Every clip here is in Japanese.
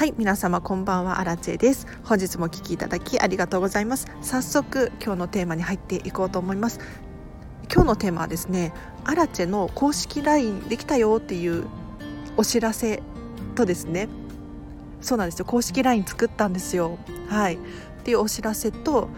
はい皆様こんばんは。アラチェです。本日もお聞きいただきありがとうございます。早速今日のテーマに入っていこうと思います。今日のテーマはですねアラチェの公式 LINE できたよっていうお知らせとですね。そうなんですよ。公式 LINE 作ったんですよ。はい。っていうお知らせと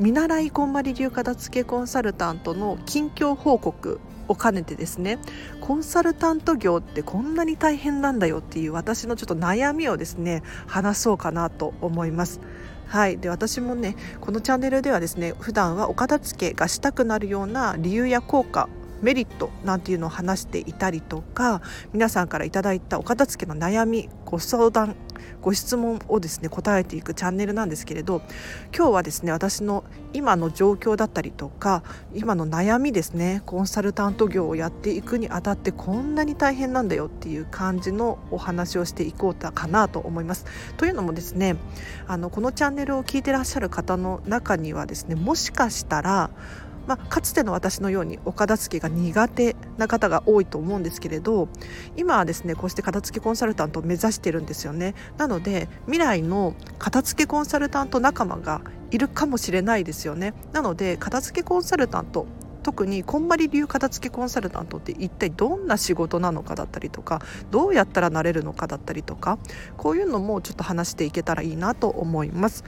見習いこんまり流片付けコンサルタントの近況報告を兼ねてですねコンサルタント業ってこんなに大変なんだよっていう私のちょっと悩みをですね話そうかなと思います。はい、で私もねこのチャンネルではですね普段はお片付けがしたくなるような理由や効果メリットなんていうのを話していたりとか皆さんからいただいたお片付けの悩みご相談ご質問をですね答えていくチャンネルなんですけれど今日はですね私の今の状況だったりとか今の悩みですねコンサルタント業をやっていくにあたってこんなに大変なんだよっていう感じのお話をしていこうかなと思います。というのもですねあのこのチャンネルを聞いてらっしゃる方の中にはですねもしかしたらまあ、かつての私のようにお片付けが苦手な方が多いと思うんですけれど今はですねこうして片付けコンサルタントを目指してるんですよねなので未来の片付けコンサルタント仲間がいるかもしれないですよねなので片付けコンサルタント特にこんまり流片付けコンサルタントって一体どんな仕事なのかだったりとかどうやったらなれるのかだったりとかこういうのもちょっと話していけたらいいなと思います。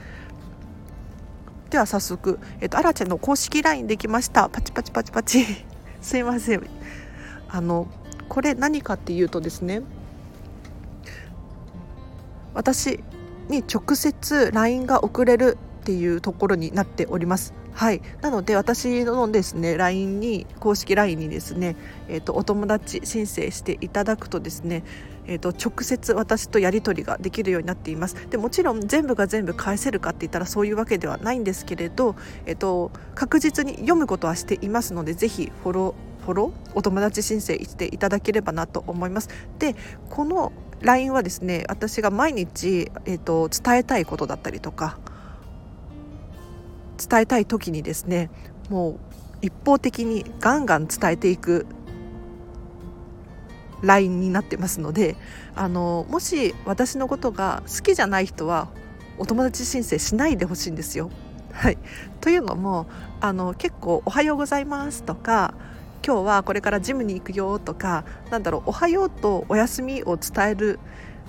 では早速、えっと、アラチェの公式 LINE できました。パチパチパチパチ。すいません。あのこれ何かっていうとですね私に直接 LINE が送れるっていうところになっております。はい。なので私のですね LINE に公式 LINE にですね、えーと、お友達申請していただくとですねえーと、直接私とやり取りができるようになっています。でもちろん全部が全部返せるかって言ったらそういうわけではないんですけれど、えーと、確実に読むことはしていますのでぜひフォローフォローお友達申請していただければなと思います。でこの LINE はですね私が毎日、えーと伝えたいことだったりとか伝えたい時にですねもう一方的にガンガン伝えていく LINE になってますのであのもし私のことが好きじゃない人はお友達申請しないでほしいんですよ。はい、というのもあの結構「おはようございます」とか「今日はこれからジムに行くよ」とかなんだろう「おはよう」と「お休み」を伝える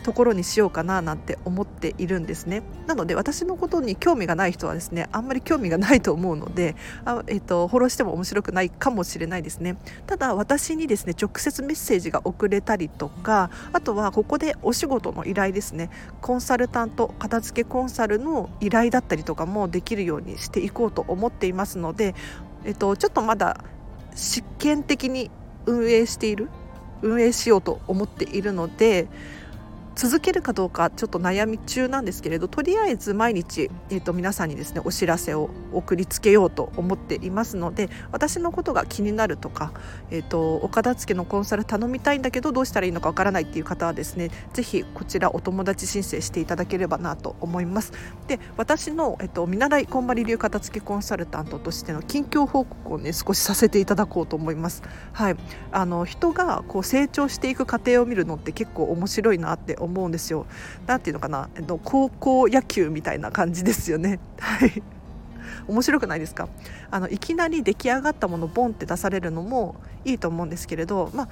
ところにしようかななんて思っているんですね。なので私のことに興味がない人はですねあんまり興味がないと思うのであ、えーと、フォローしても面白くないかもしれないですね。ただ私にですね直接メッセージが送れたりとかあとはここでお仕事の依頼ですね。コンサルタント片付けコンサルの依頼だったりとかもできるようにしていこうと思っていますので、えっと、ちょっとまだ試験的に運営している運営しようと思っているので続けるかどうかちょっと悩み中なんですけれどとりあえず毎日、えーと、皆さんにですねお知らせを送りつけようと思っていますので私のことが気になるとか、えーと、お片付けのコンサル頼みたいんだけどどうしたらいいのかわからないっていう方はですねぜひこちらお友達申請していただければなと思います。で私の、えーと、見習いこんまり流片付けコンサルタントとしての近況報告をね少しさせていただこうと思います。はい。あの人がこう成長していく過程を見るのって結構面白いなって思うんですよ。なんていうのかな、えっと、高校野球みたいな感じですよね。はい面白くないですか？あのいきなり出来上がったものボンって出されるのもいいと思うんですけれど、まあ、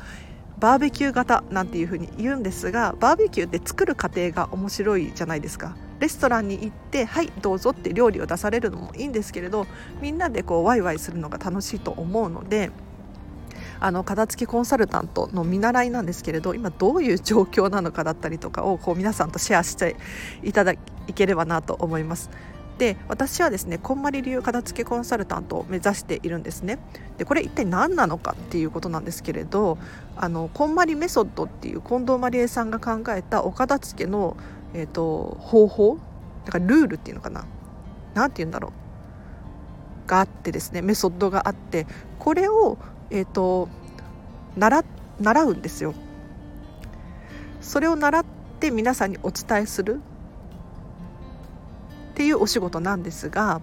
バーベキュー型なんていうふうに言うんですがバーベキューって作る過程が面白いじゃないですかレストランに行ってはいどうぞって料理を出されるのもいいんですけれどみんなでこうワイワイするのが楽しいと思うのであの片付きコンサルタントの見習いなんですけれど今どういう状況なのかだったりとかをこう皆さんとシェアしていただければなと思います。で私はですねこんまり流片付けコンサルタントを目指しているんですね。でこれ一体何なのかっていうことなんですけれどあのこんまりメソッドっていう近藤まりえさんが考えたお片付けの、えーと、方法だからルールっていうのかな。何て言うんだろう。があってですねメソッドがあってこれをえーと、習習うんですよ。それを習って皆さんにお伝えするっていうお仕事なんですが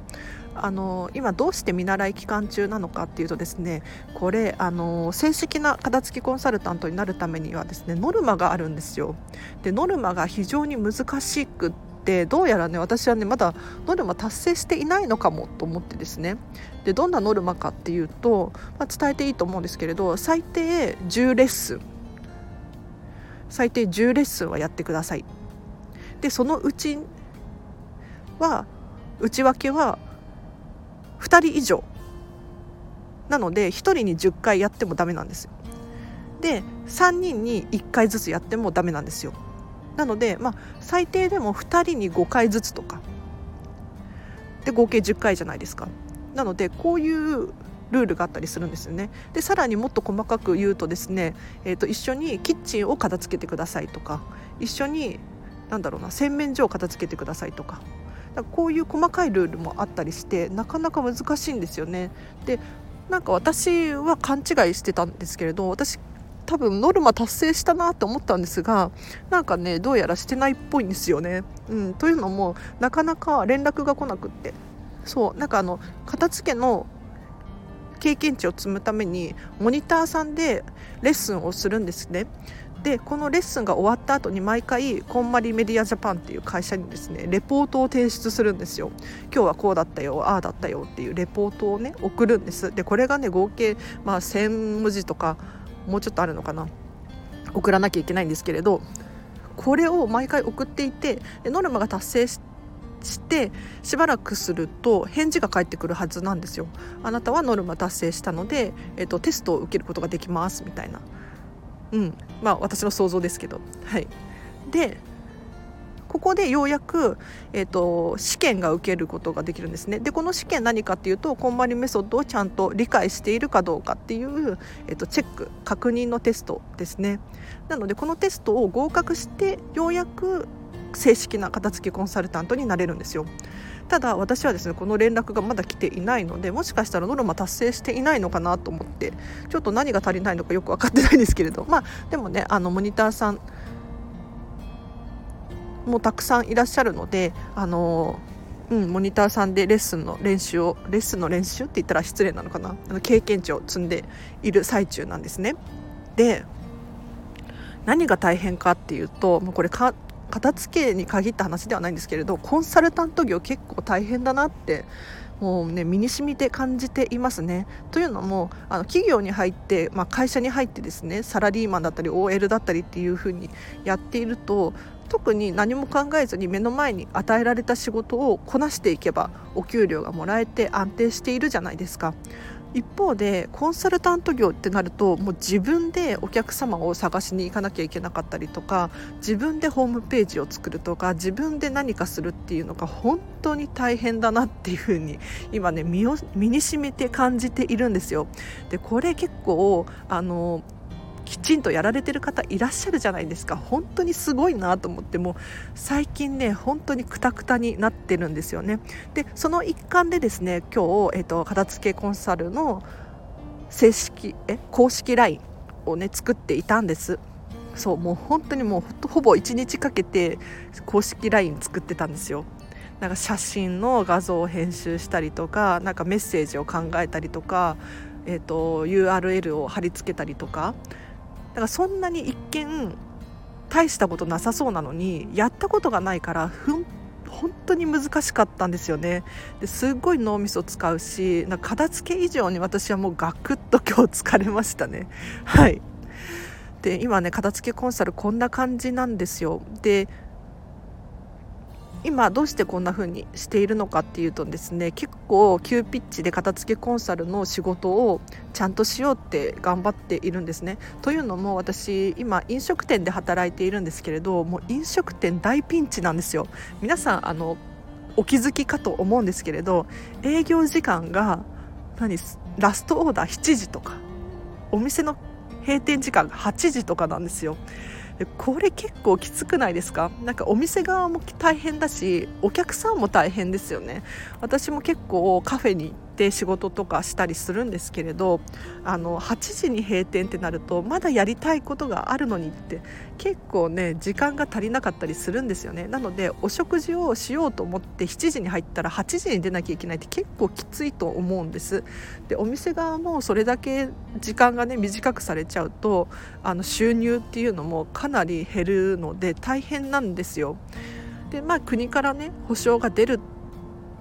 あの今どうして見習い期間中なのかっていうとですねこれあの正式な片付きコンサルタントになるためにはですねノルマがあるんですよ。でノルマが非常に難しくってどうやらね私はねまだノルマ達成していないのかもと思ってですね。でどんなノルマかっていうと、まあ、伝えていいと思うんですけれど最低10レッスン。最低10レッスンはやってください。でそのうちは内訳は2人以上。なので1人に10回やってもダメなんですよ。で3人に1回ずつやってもダメなんですよ。なので、まあ、最低でも2人に5回ずつとか。で合計10回じゃないですか。なのでこういうルールがあったりするんですよね。でさらにもっと細かく言うとですね、えー、と一緒にキッチンを片付けてくださいとか一緒になんだろうな洗面所を片付けてくださいとか。だこういう細かいルールもあったりしてなかなか難しいんですよね。でなんか私は勘違いしてたんですけれど私多分ノルマ達成したなと思ったんですがなんかねどうやらしてないっぽいんですよね。うん、というのもなかなか連絡が来なくってそうなんかあの片付けの経験値を積むためにモニターさんでレッスンをするんですね。でこのレッスンが終わった後に毎回こんまりメディアジャパンっていう会社にですねレポートを提出するんですよ今日はこうだったよああだったよっていうレポートをね送るんですでこれがね合計まあ1000文字とかもうちょっとあるのかな送らなきゃいけないんですけれどこれを毎回送っていてノルマが達成してしばらくすると返事が返ってくるはずなんですよ。あなたはノルマ達成したので、えっと、テストを受けることができますみたいな、うんまあ、私の想像ですけど。はい、でここでようやく、えーと、試験が受けることができるんですね。でこの試験何かっていうとこんまりメソッドをちゃんと理解しているかどうかっていう、えーと、チェック確認のテストですね。なのでこのテストを合格してようやく正式な片付けコンサルタントになれるんですよ。ただ私はですねこの連絡がまだ来ていないのでもしかしたらノルマ達成していないのかなと思ってちょっと何が足りないのかよく分かってないんですけれど。まあでもねあのモニターさんもたくさんいらっしゃるのであのうん、モニターさんでレッスンの練習をレッスンの練習って言ったら失礼なのかな？あの経験値を積んでいる最中なんですね。で何が大変かっていうともうこれか片付けに限った話ではないんですけれどコンサルタント業結構大変だなってもうね身に染みて感じていますね。というのもあの企業に入って、まあ、会社に入ってですねサラリーマンだったり OL だったりっていう風にやっていると特に何も考えずに目の前に与えられた仕事をこなしていけばお給料がもらえて安定しているじゃないですか。一方でコンサルタント業ってなるともう自分でお客様を探しに行かなきゃいけなかったりとか自分でホームページを作るとか自分で何かするっていうのが本当に大変だなっていうふうに今ね身を身に染みて感じているんですよ。でこれ結構あのきちんとやられてる方いらっしゃるじゃないですか。本当にすごいなと思ってもう最近ね本当にくたくたになってるんですよね。でその一環でですね今日、えーと、片付けコンサルの正式え公式 LINE をね作っていたんです。そうもう本当にもうほぼ1日かけて公式 LINE 作ってたんですよ。なんか写真の画像を編集したりとかなんかメッセージを考えたりとか、えーと URL を貼り付けたりとかだからそんなに一見大したことなさそうなのにやったことがないからふん本当に難しかったんですよね。ですっごい脳みそ使うしな片付け以上に私はもうガクッと今日疲れましたね。はい。で今ね片付けコンサルこんな感じなんですよ。で今どうしてこんな風にしているのかっていうとですね結構急ピッチで片付けコンサルの仕事をちゃんとしようって頑張っているんですね。というのも私今飲食店で働いているんですけれどもう飲食店大ピンチなんですよ。皆さんあのお気づきかと思うんですけれど営業時間が何ラストオーダー7時とかお店の閉店時間が8時とかなんですよ。これ結構きつくないですか？なんかお店側も大変だしお客さんも大変ですよね。私も結構カフェに行て仕事とかしたりするんですけれどあの8時に閉店ってなるとまだやりたいことがあるのにって結構ね時間が足りなかったりするんですよね。なのでお食事をしようと思って7時に入ったら8時に出なきゃいけないって結構きついと思うんです。でお店側もそれだけ時間がね短くされちゃうとあの収入っていうのもかなり減るので大変なんですよ。でまあ国からね保証が出る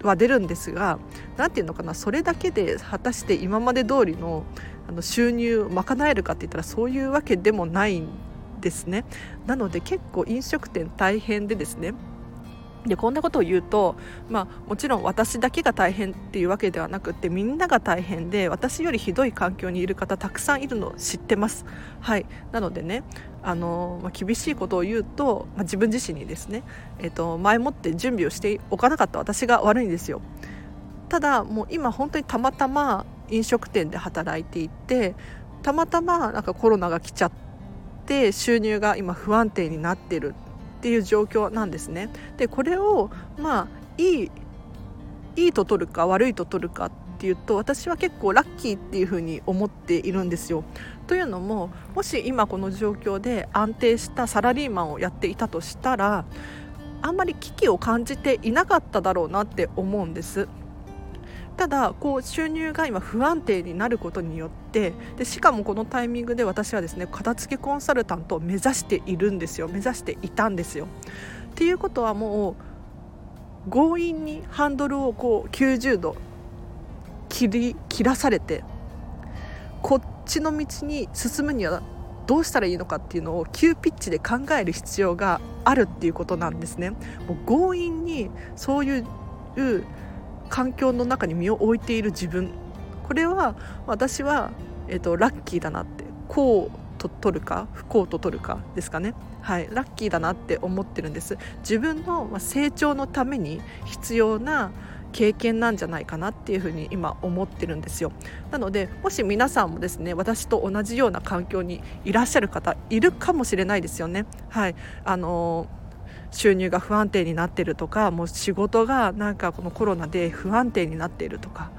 は出るんですが何て言うのかなそれだけで果たして今まで通りのあの収入を賄えるかって言ったらそういうわけでもないんですね。なので結構飲食店大変でですねでこんなことを言うと、まあ、もちろん私だけが大変っていうわけではなくてみんなが大変で私よりひどい環境にいる方たくさんいるのを知ってます。はい、なのでねあの、まあ、厳しいことを言うと、まあ、自分自身にですね、えーと、前もって準備をしておかなかった私が悪いんですよ。ただもう今本当にたまたま飲食店で働いていてたまたまなんかコロナが来ちゃって収入が今不安定になってるっていう状況なんですね。でこれをまあいいいいと取るか悪いと取るかっていうと私は結構ラッキーっていうふうに思っているんですよ。というのももし今この状況で安定したサラリーマンをやっていたとしたらあんまり危機を感じていなかっただろうなって思うんです。ただこう収入が今不安定になることによってでしかもこのタイミングで私はですね片付けコンサルタントを目指しているんですよ目指していたんですよ。っていうことはもう強引にハンドルをこう90度切り切らされてこっちの道に進むにはどうしたらいいのかっていうのを急ピッチで考える必要があるっていうことなんですね。もう強引にそういう環境の中に身を置いている自分。これは私は、えーと、ラッキーだなってこうと取るか不幸と取るかですかね。はい。ラッキーだなって思ってるんです。自分の成長のために必要な経験なんじゃないかなっていうふうに今思ってるんですよ。なのでもし皆さんもですね私と同じような環境にいらっしゃる方いるかもしれないですよね。はい。あのー収入が不安定になってるとかもう仕事がなんかこのコロナで不安定になっているとか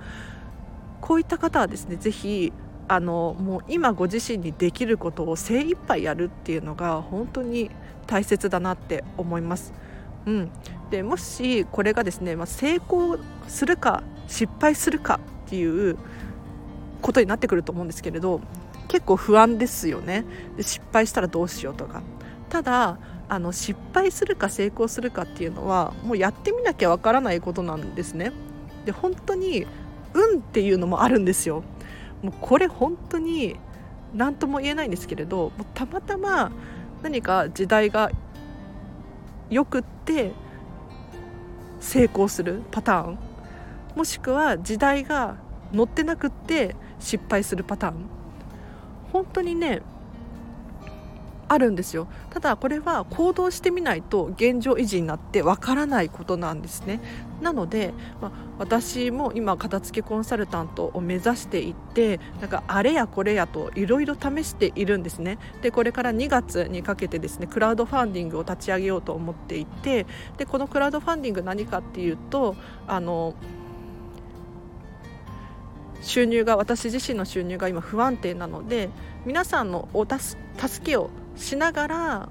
こういった方はですね是非あのもう今ご自身にできることを精一杯やるっていうのが本当に大切だなって思います。うん、でもしこれがですね、まあ、成功するか失敗するかっていうことになってくると思うんですけれど結構不安ですよね。で失敗したらどうしようとか。ただあの失敗するか成功するかっていうのはもうやってみなきゃわからないことなんですね。で本当に運っていうのもあるんですよ。もうこれ本当に何とも言えないんですけれどもたまたま何か時代がよくって成功するパターンもしくは時代が乗ってなくって失敗するパターン本当にねあるんですよ。ただこれは行動してみないと現状維持になってわからないことなんですね。なので、まあ、私も今片付けコンサルタントを目指していってなんかあれやこれやといろいろ試しているんですね。でこれから2月にかけてですねクラウドファンディングを立ち上げようと思っていてでこのクラウドファンディング何かっていうとあの収入が私自身の収入が今不安定なので皆さんのお助けをしながら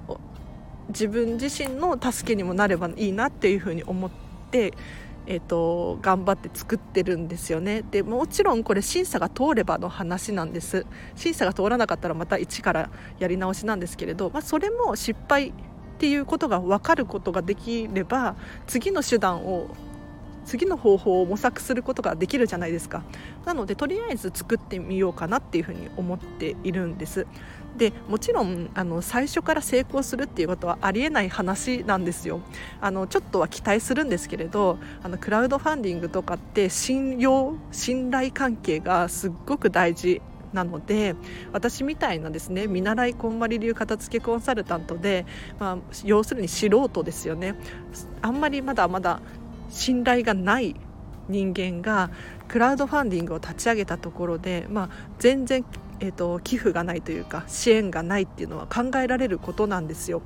自分自身の助けにもなればいいなっていうふうに思って、えーと、頑張って作ってるんですよね。でもちろんこれ審査が通ればの話なんです。審査が通らなかったらまた一からやり直しなんですけれど、まあ、それも失敗っていうことが分かることができれば次の手段を次の方法を模索することができるじゃないですか。なのでとりあえず作ってみようかなっていうふうに思っているんです。でもちろんあの最初から成功するっていうことはありえない話なんですよ。あのちょっとは期待するんですけれどあのクラウドファンディングとかって信用信頼関係がすっごく大事なので私みたいなですね見習いこんまり流片付けコンサルタントで、まあ、要するに素人ですよね。あんまりまだまだ信頼がない人間がクラウドファンディングを立ち上げたところで、まあ、全然、えーと、寄付がないというか支援がないっていうのは考えられることなんですよ。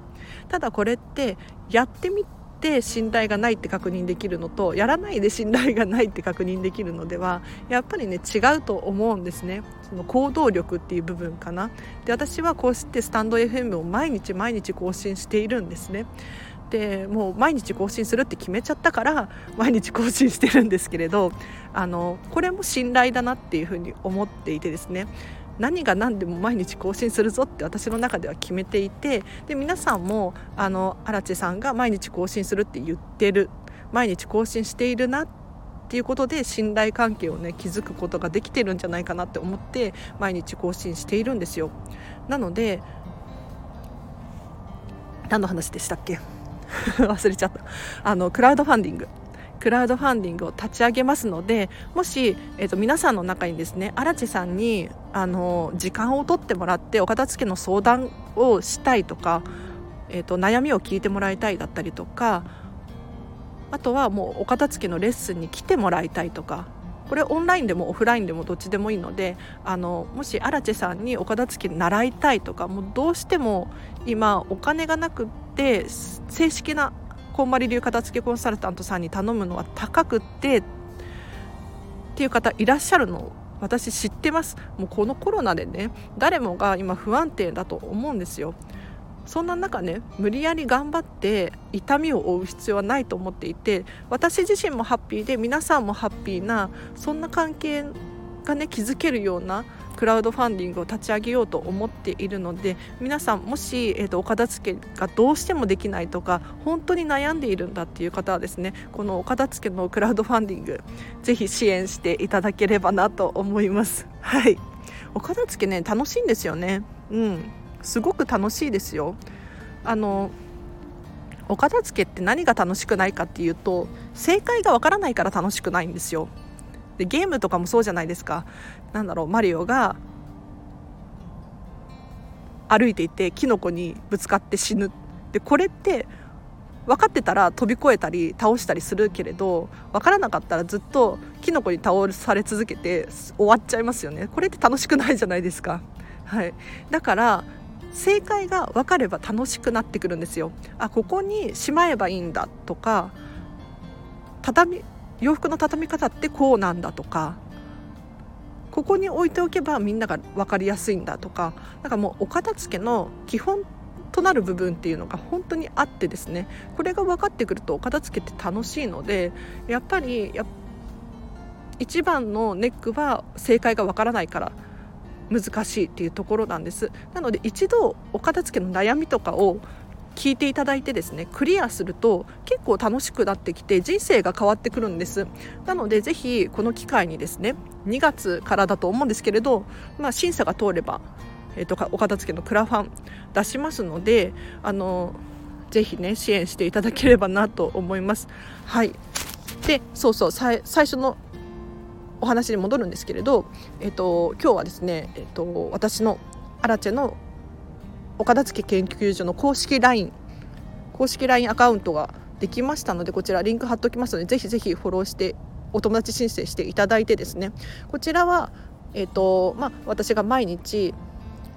ただこれってやってみて信頼がないって確認できるのとやらないで信頼がないって確認できるのではやっぱりね違うと思うんですね。その行動力っていう部分かな。で私はこうしてスタンド FM を毎日毎日更新しているんですね。でもう毎日更新するって決めちゃったから毎日更新してるんですけれどあのこれも信頼だなっていうふうに思っていてですね。何が何でも毎日更新するぞって私の中では決めていてで皆さんもあの荒地さんが毎日更新するって言ってる。毎日更新しているなっていうことで信頼関係をね築くことができてるんじゃないかなって思って毎日更新しているんですよ。なので何の話でしたっけ？忘れちゃった。あのクラウドファンディング。クラウドファンディングを立ち上げますのでもし、えーと、皆さんの中にですね荒地さんにあの時間を取ってもらってお片付けの相談をしたいとか、えーと、悩みを聞いてもらいたいだったりとかあとはもうお片付けのレッスンに来てもらいたいとかこれオンラインでもオフラインでもどっちでもいいのであのもし荒地さんにお片付け習いたいとかもうどうしても今お金がなくって正式なこんまり流片付けコンサルタントさんに頼むのは高くってっていう方いらっしゃるの私知ってます。もうこのコロナでね誰もが今不安定だと思うんですよ。そんな中ね無理やり頑張って痛みを負う必要はないと思っていて私自身もハッピーで皆さんもハッピーなそんな関係がね築けるようなクラウドファンディングを立ち上げようと思っているので皆さんもし、えーと、お片付けがどうしてもできないとか本当に悩んでいるんだっていう方はですねこのお片付けのクラウドファンディングぜひ支援していただければなと思います。はいお片付けね楽しいんですよね。うんすごく楽しいですよ。あのお片付けって何が楽しくないかっていうと正解がわからないから楽しくないんですよ。でゲームとかもそうじゃないですかなんだろうマリオが歩いていてキノコにぶつかって死ぬでこれって分かってたら飛び越えたり倒したりするけれど分からなかったらずっとキノコに倒され続けて終わっちゃいますよねこれって楽しくないじゃないですか。はい、だから正解が分かれば楽しくなってくるんですよ。あここにしまえばいいんだとか畳洋服の畳み方ってこうなんだとかここに置いておけばみんなが分かりやすいんだとかなんかもうお片付けの基本となる部分っていうのが本当にあってですねこれが分かってくるとお片付けって楽しいのでやっぱりや一番のネックは正解が分からないから難しいっていうところなんです。なので一度お片付けの悩みとかを聞いていただいてですねクリアすると結構楽しくなってきて人生が変わってくるんです。なのでぜひこの機会にですね2月からだと思うんですけれど、まあ、審査が通れば、えーと、お片付けのクラファン出しますのであのぜひね支援していただければなと思います。はい。でそうそう最初のお話に戻るんですけれど、えっ、と、今日はですね、えっ、ー、と、私のアラチェのお片付研究所の公式 LINE 公式 LINE アカウントができましたのでこちらリンク貼っておきますのでぜひぜひフォローしてお友達申請していただいてですね。こちらは、えーとまあ、私が毎日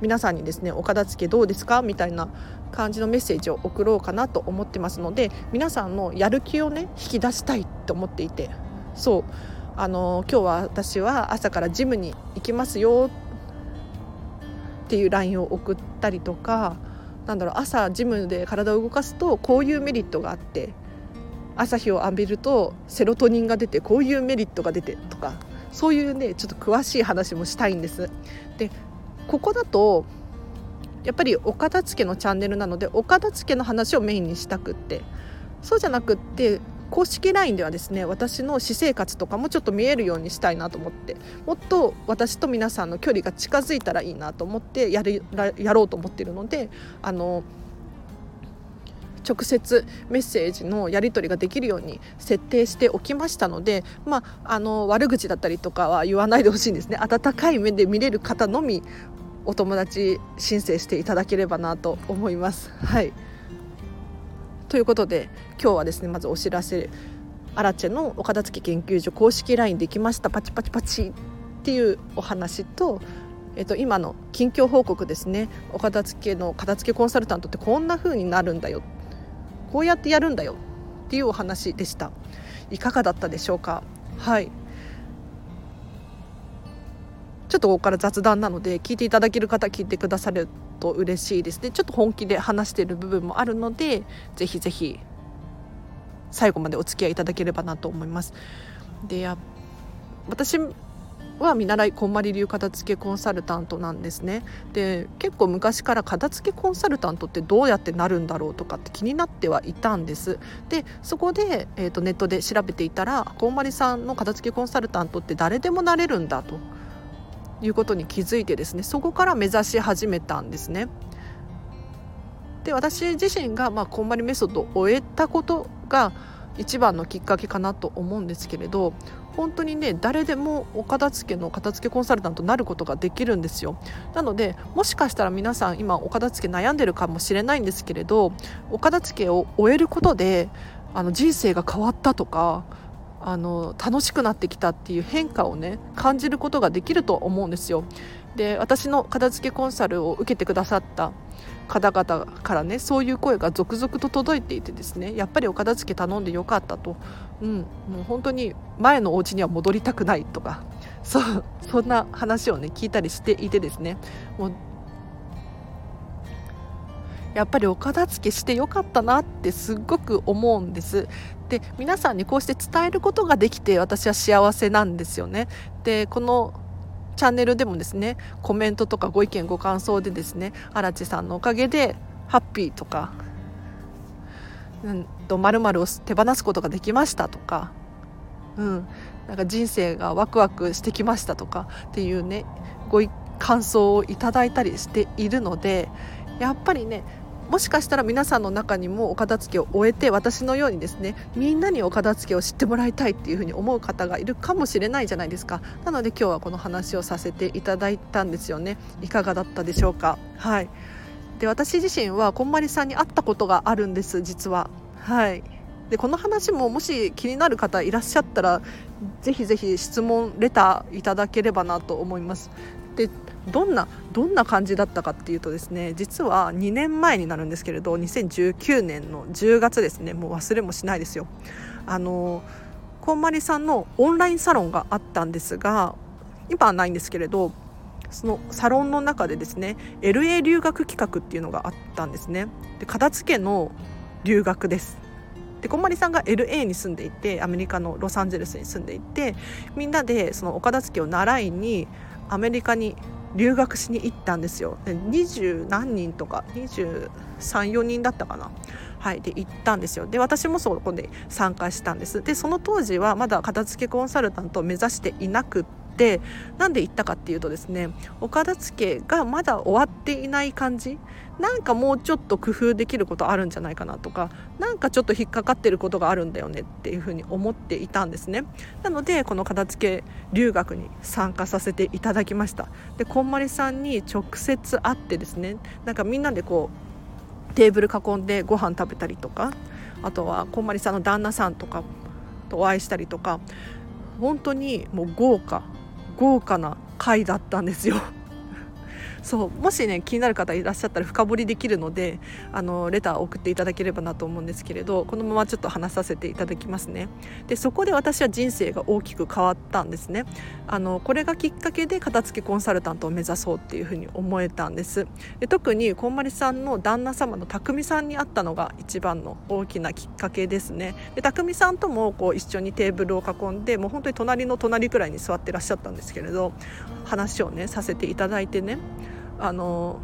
皆さんにですねお片付どうですか？みたいな感じのメッセージを送ろうかなと思ってますので皆さんのやる気をね引き出したいと思っていて。そう。あの今日は私は朝からジムに行きますよってっていう LINE を送ったりとかなんだろう朝ジムで体を動かすとこういうメリットがあって朝日を浴びるとセロトニンが出てこういうメリットが出てとかそういうねちょっと詳しい話もしたいんです。でここだとやっぱりお片付けのチャンネルなのでお片付けの話をメインにしたくってそうじゃなくって公式 LINE ではですね私の私生活とかもちょっと見えるようにしたいなと思ってもっと私と皆さんの距離が近づいたらいいなと思ってやるやろうと思っているのであの直接メッセージのやり取りができるように設定しておきましたので、まあ、あの悪口だったりとかは言わないでほしいんですね温かい目で見れる方のみお友達申請していただければなと思います。はいということで今日はですねまずお知らせアラチェのお片付け研究所公式 LINE できました。パチパチパチっていうお話とえっと、今の近況報告ですね。お片付けの片付けコンサルタントってこんな風になるんだよ。こうやってやるんだよっっていうお話でした。いかがだったでしょうか？はい。ちょっとここから雑談なので聞いていただける方聞いてくださると嬉しいです。ねちょっと本気で話している部分もあるのでぜひぜひ最後までお付き合いいただければなと思います。でや私は見習いこんまり流片付けコンサルタントなんですね。で結構昔から片付けコンサルタントってどうやってなるんだろうとかって気になってはいたんです。でそこで、えーと、ネットで調べていたらこんまりさんの片付けコンサルタントって誰でもなれるんだと。いうことに気づいてですねそこから目指し始めたんですね。で私自身が、まあ、こんまりメソッドを終えたことが一番のきっかけかなと思うんですけれど本当にね誰でもお片付けの片付けコンサルタントになることができるんですよ。なのでもしかしたら皆さん今お片付け悩んでるかもしれないんですけれどお片付けを終えることであの人生が変わったとかあの楽しくなってきたっていう変化をね感じることができると思うんですよ。で私の片付けコンサルを受けてくださった方々からねそういう声が続々と届いていてですねやっぱりお片付け頼んでよかったと、うん、もう本当に前のお家には戻りたくないとかそうそんな話をね聞いたりしていてですねもうやっぱりお片付けしてよかったなってすっごく思うんです。で皆さんにこうして伝えることができて私は幸せなんですよね。でこのチャンネルでもですねコメントとかご意見ご感想でですね荒地さんのおかげでハッピーとかうんと〇〇を手放すことができましたとか、うん、なんか人生がワクワクしてきましたとかっていうねご感想をいただいたりしているのでやっぱりねもしかしたら皆さんの中にもお片付けを終えて私のようにですねみんなにお片付けを知ってもらいたいっていうふうに思う方がいるかもしれないじゃないですか。なので今日はこの話をさせていただいたんですよね。いかがだったでしょうか？はい。で私自身はこんまりさんに会ったことがあるんです実は。はい。でこの話ももし気になる方いらっしゃったらぜひぜひ質問レターいただければなと思います。でどんなどんな感じだったかっていうとですね実は2年前になるんですけれど2019年の10月ですねもう忘れもしないですよ。あのこんまりさんのオンラインサロンがあったんですが今はないんですけれどそのサロンの中でですね LA 留学企画っていうのがあったんですね。で片付けの留学です。でこんまりさんが LA に住んでいてアメリカのロサンゼルスに住んでいてみんなでそのお片付けを習いにアメリカに留学しに行ったんですよ。二十何人とか234人だったかな。はいで行ったんですよ。で私もそこで参加したんです。でその当時はまだ片付けコンサルタントを目指していなくってなんで行ったかっていうとですねお片付けがまだ終わっていない感じ。なんかもうちょっと工夫できることあるんじゃないかなとかなんかちょっと引っかかってることがあるんだよねっていうふうに思っていたんですね。なのでこの片付け留学に参加させていただきました。でこんまりさんに直接会ってですねなんかみんなでこうテーブル囲んでご飯食べたりとかあとはこんまりさんの旦那さんとかとお会いしたりとか本当にもう豪華豪華な回だったんですよ。そうもしね気になる方いらっしゃったら深掘りできるのであのレターを送っていただければなと思うんですけれどこのままちょっと話させていただきますね。でそこで私は人生が大きく変わったんですね。あのこれがきっかけで片付けコンサルタントを目指そうっていうふうに思えたんです。で特にこんまりさんの旦那様の匠さんに会ったのが一番の大きなきっかけですね。で匠さんともこう一緒にテーブルを囲んでもう本当に隣の隣くらいに座ってらっしゃったんですけれど話をねさせていただいてね。あの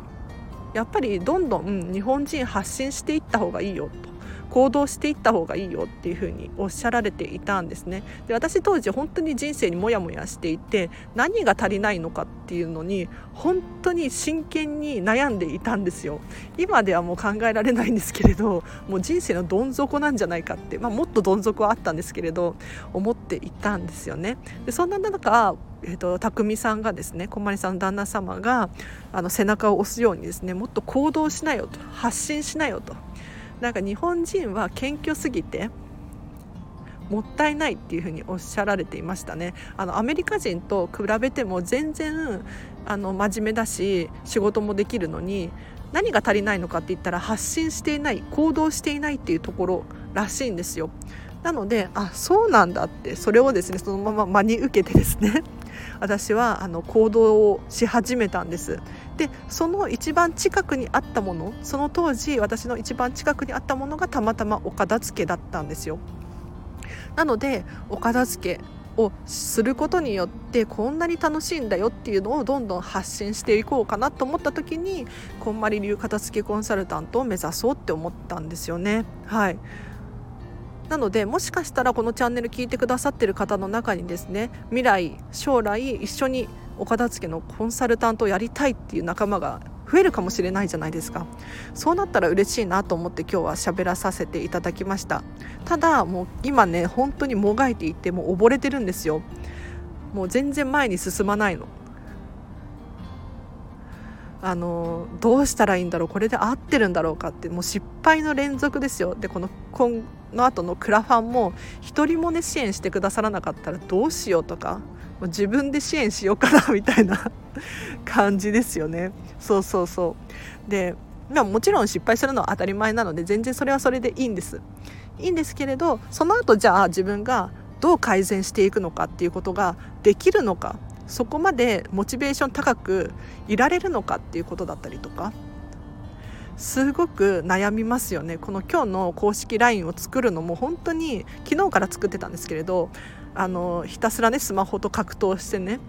やっぱりどんどん日本人発信していった方がいいよと行動していった方がいいよっていうふうにおっしゃられていたんですね。で私当時本当に人生にモヤモヤしていて何が足りないのかっていうのに本当に真剣に悩んでいたんですよ。今ではもう考えられないんですけれどもう人生のどん底なんじゃないかって、まあ、もっとどん底はあったんですけれど思っていたんですよね。でそんな中えーと、匠さんがですねこんまりさんの旦那様があの背中を押すようにですねもっと行動しなよと発信しなよと。なんか日本人は謙虚すぎてもったいないっていうふうにおっしゃられていましたね。あのアメリカ人と比べても全然あの真面目だし仕事もできるのに何が足りないのかって言ったら発信していない行動していないっていうところらしいんですよ。なのであそうなんだってそれをですねそのまま真に受けてですね私はあの行動をし始めたんです。でその一番近くにあったものその当時私の一番近くにあったものがたまたまお片付けだったんですよ。なのでお片付けをすることによってこんなに楽しいんだよっていうのをどんどん発信していこうかなと思った時にこんまり流片付けコンサルタントを目指そうって思ったんですよね。はい。なのでもしかしたらこのチャンネル聞いてくださってる方の中にですね未来将来一緒にお片付けのコンサルタントをやりたいっていう仲間が増えるかもしれないじゃないですか。そうなったら嬉しいなと思って今日は喋らさせていただきました。ただもう今ね本当にもがいていてもう溺れてるんですよ。もう全然前に進まないの。あのどうしたらいいんだろうこれで合ってるんだろうかってもう失敗の連続ですよ。でこの今の後のクラファンも1人もね支援してくださらなかったらどうしようとかもう自分で支援しようかなみたいな 感じですよね。そうそうそう。でま、もちろん失敗するのは当たり前なので全然それはそれでいいんです。いいんですけれどその後じゃあ自分がどう改善していくのかっていうことができるのかそこまでモチベーション高くいられるのかっていうことだったりとかすごく悩みますよね。この今日の公式 LINE を作るのも本当に昨日から作ってたんですけれどあのひたすらねスマホと格闘してね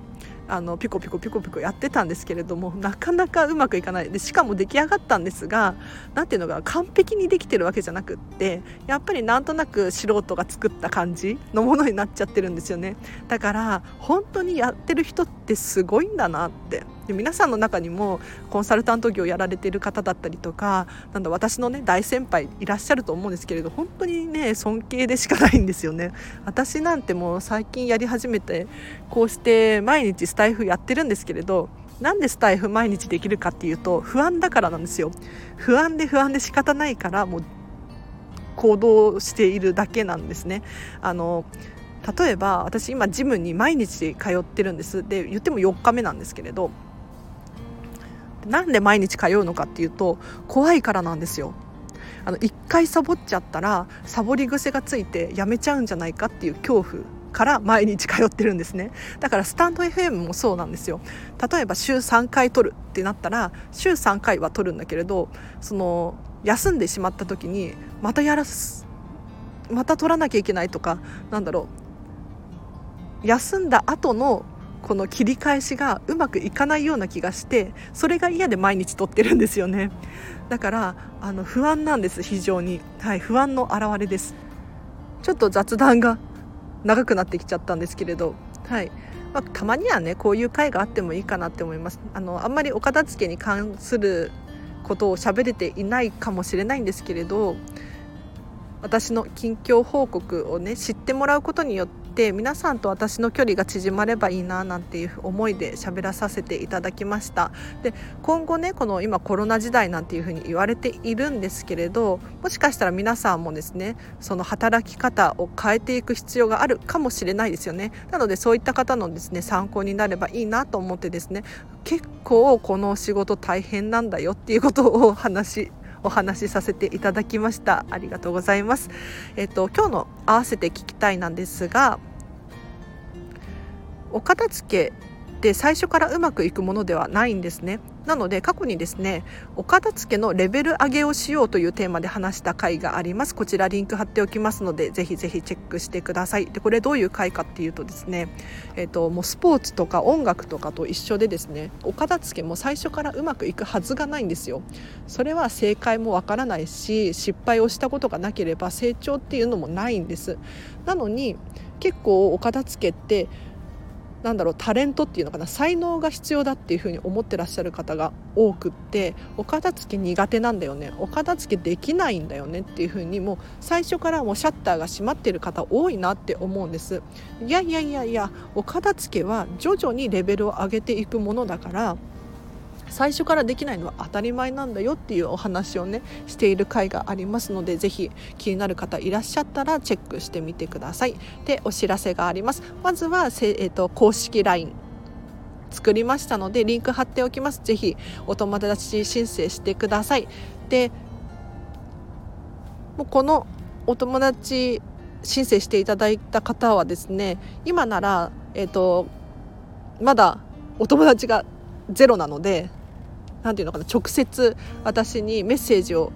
あのピコピコピコピコやってたんですけれどもなかなかうまくいかない。でしかも出来上がったんですが何ていうのが完璧にできてるわけじゃなくってやっぱりなんとなく素人が作った感じのものになっちゃってるんですよね。だから本当にやってる人ってすごいんだなってで皆さんの中にもコンサルタント業やられている方だったりとかなんだ私のね大先輩いらっしゃると思うんですけれど本当にね尊敬でしかないんですよね。私なんてもう最近やり始めてこうして毎日スタイフやってるんですけれどなんでスタイフ毎日できるかっていうと不安だからなんですよ。不安で不安で仕方ないからもう行動しているだけなんですね。あの例えば私今ジムに毎日通ってるんです。で言っても4日目なんですけれどなんで毎日通うのかっていうと怖いからなんですよ。あの1回サボっちゃったらサボり癖がついてやめちゃうんじゃないかっていう恐怖から毎日通ってるんですね。だからスタンド FM もそうなんですよ。例えば週3回撮るってなったら週3回は撮るんだけれどその休んでしまった時にまたやらすまた撮らなきゃいけないとかなんだろう。休んだ後のこの切り返しがうまくいかないような気がしてそれが嫌で毎日撮ってるんですよね。だからあの不安なんです非常に。はい不安の表れです。ちょっと雑談が長くなってきちゃったんですけれど。はい。まあ、たまにはねこういう会があってもいいかなって思います。あのあんまりお片付けに関することを喋れていないかもしれないんですけれど私の近況報告をね知ってもらうことによってて皆さんと私の距離が縮まればいいななんていう思いで喋らさせていただきました。で今後ねこの今コロナ時代なんていうふうに言われているんですけれどもしかしたら皆さんもですねその働き方を変えていく必要があるかもしれないですよね。なのでそういった方のですね参考になればいいなと思ってですね結構この仕事大変なんだよっていうことを話お話しさせていただきました。ありがとうございます。えっと今日の合わせて聞きたいなんですがお片付けって最初からうまくいくものではないんですね。なので過去にですねお片付けのレベル上げをしようというテーマで話した回があります。こちらリンク貼っておきますのでぜひぜひチェックしてください。でこれどういう回かっていうとですねえっ、ー、ともうスポーツとか音楽とかと一緒でですねお片付けも最初からうまくいくはずがないんですよ。それは正解もわからないし失敗をしたことがなければ成長っていうのもないんです。なのに結構お片付けってなんだろうタレントっていうのかな才能が必要だっていうふうに思ってらっしゃる方が多くってお片付け苦手なんだよね。お片付けできないんだよねっていうふうにもう最初からもうシャッターが閉まってる方多いなって思うんです。いやいやいやいやお片付けは徐々にレベルを上げていくものだから最初からできないのは当たり前なんだよっていうお話をねしている回がありますのでぜひ気になる方いらっしゃったらチェックしてみてください。でお知らせがあります。まずはせ、えーと、公式 LINE 作りましたのでリンク貼っておきます。ぜひお友達申請してください。でもうこのお友達申請していただいた方はですね今なら、えーと、まだお友達がゼロなので何て言うのかな直接私にメッセージを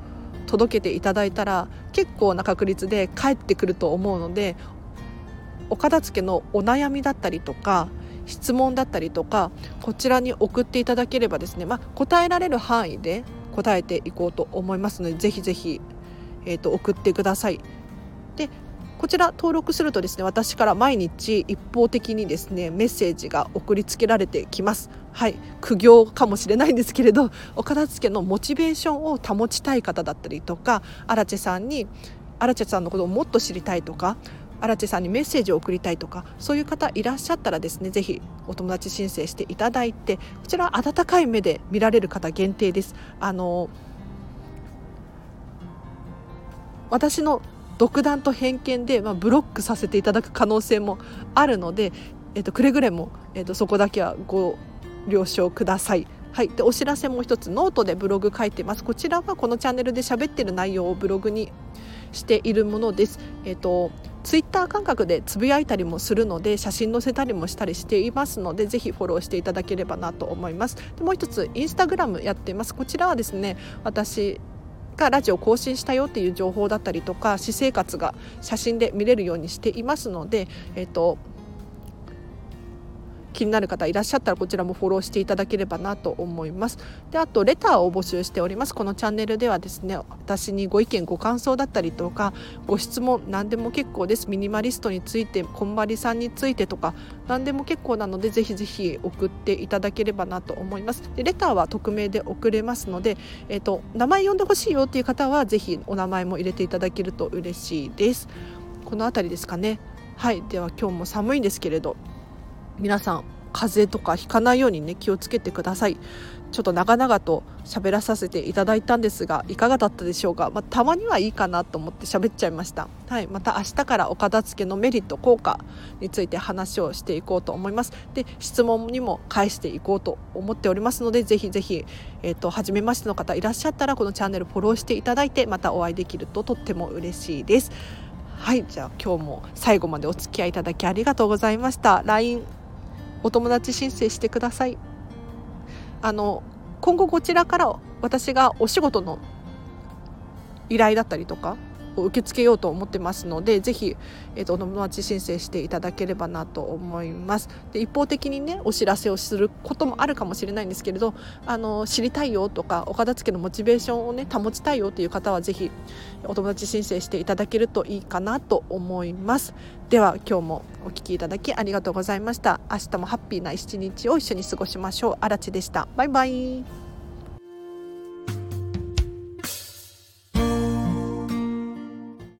届けていただいたら結構な確率で返ってくると思うのでお片付けのお悩みだったりとか質問だったりとかこちらに送っていただければですね、まあ、答えられる範囲で答えていこうと思いますのでぜひぜひ、えーと、送ってください。でこちら登録するとですね私から毎日一方的にですねメッセージが送りつけられてきますはい苦行かもしれないんですけれどお片付けのモチベーションを保ちたい方だったりとか荒地さんに荒地さんのことをもっと知りたいとか荒地さんにメッセージを送りたいとかそういう方いらっしゃったらですねぜひお友達申請していただいてこちらは温かい目で見られる方限定です。あの私の独断と偏見で、まあ、ブロックさせていただく可能性もあるので、えっと、くれぐれも、えっと、そこだけはご了承ください。はい、でお知らせもう一つノートでブログ書いてますこちらはこのチャンネルで喋ってる内容をブログにしているものです。えっとツイッター感覚でつぶやいたりもするので写真載せたりもしたりしていますのでぜひフォローしていただければなと思いますでもう一つ Instagram やってますこちらはですね私がラジオ更新したよっていう情報だったりとか私生活が写真で見れるようにしていますのでえっ、と気になる方いらっしゃったらこちらもフォローしていただければなと思います。であとレターを募集しております。このチャンネルではですね私にご意見ご感想だったりとかご質問何でも結構です。ミニマリストについてこんまりさんについてとか何でも結構なのでぜひぜひ送っていただければなと思います。でレターは匿名で送れますので、えーと、名前呼んでほしいよっていう方はぜひお名前も入れていただけると嬉しいです。この辺りですかね。はい。では今日も寒いんですけれど。皆さん風邪とかひかないようにね気をつけてください。ちょっと長々と喋らさせていただいたんですがいかがだったでしょうか、まあ、たまにはいいかなと思って喋っちゃいました、はい、また明日からお片付けのメリット効果について話をしていこうと思います。で質問にも返していこうと思っておりますのでぜひぜひ、えーと、初めましての方いらっしゃったらこのチャンネルフォローしていただいてまたお会いできるととっても嬉しいです。はい。じゃあ今日も最後までお付き合いいただきありがとうございました。LINE お友達申請してください。あの今後こちらから私がお仕事の依頼だったりとかを受け付けようと思ってますのでぜひ、えーと、お友達申請していただければなと思います。で一方的にねお知らせをすることもあるかもしれないんですけれどあの知りたいよとかお片付けのモチベーションをね保ちたいよという方はぜひお友達申請していただけるといいかなと思います。では今日もお聴きいただきありがとうございました。明日もハッピーな一日を一緒に過ごしましょう。あらちでした。バイバイ。